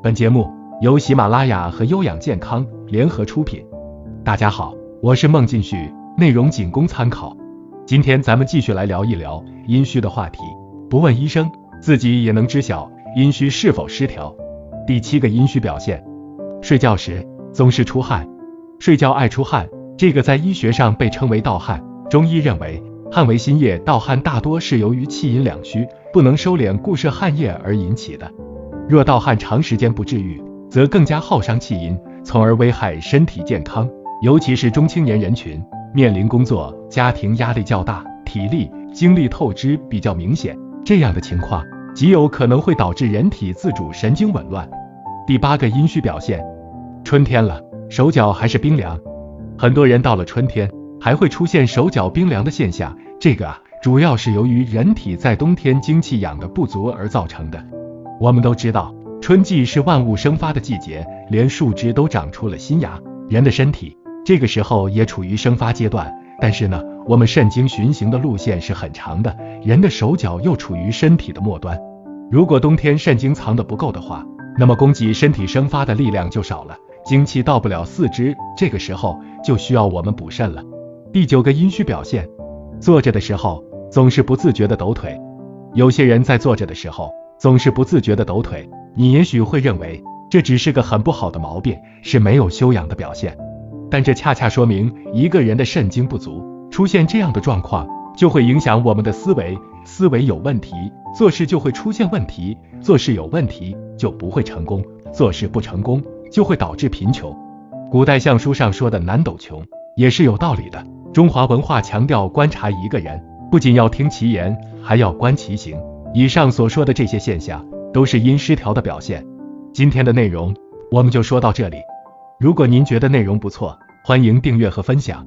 本节目由喜马拉雅和优养健康联合出品。大家好，我是孟进旭，内容仅供参考。今天咱们继续来聊一聊阴虚的话题。不问医生，自己也能知晓阴虚是否失调。第七个阴虚表现，睡觉时总是出汗。睡觉爱出汗，这个在医学上被称为盗汗。中医认为，汗为心液，盗汗大多是由于气阴两虚，不能收敛固摄汗液而引起的。若盗汗长时间不治愈，则更加耗伤气阴，从而危害身体健康。尤其是中青年人群，面临工作、家庭压力较大，体力、精力透支比较明显，这样的情况极有可能会导致人体自主神经紊乱。第八个阴虚表现，春天了，手脚还是冰凉。很多人到了春天还会出现手脚冰凉的现象，这个啊，主要是由于人体在冬天精气养的不足而造成的。我们都知道，春季是万物生发的季节，连树枝都长出了新芽。人的身体这个时候也处于生发阶段，但是呢，我们肾经循行的路线是很长的，人的手脚又处于身体的末端。如果冬天肾精藏的不够的话，那么供给身体生发的力量就少了，精气到不了四肢，这个时候就需要我们补肾了。第九个阴虚表现，坐着的时候总是不自觉的抖腿。有些人在坐着的时候。总是不自觉的抖腿，你也许会认为这只是个很不好的毛病，是没有修养的表现。但这恰恰说明一个人的肾精不足，出现这样的状况，就会影响我们的思维，思维有问题，做事就会出现问题，做事有问题就不会成功，做事不成功就会导致贫穷。古代相书上说的南斗穷，也是有道理的。中华文化强调观察一个人，不仅要听其言，还要观其行。以上所说的这些现象，都是阴失调的表现。今天的内容我们就说到这里。如果您觉得内容不错，欢迎订阅和分享。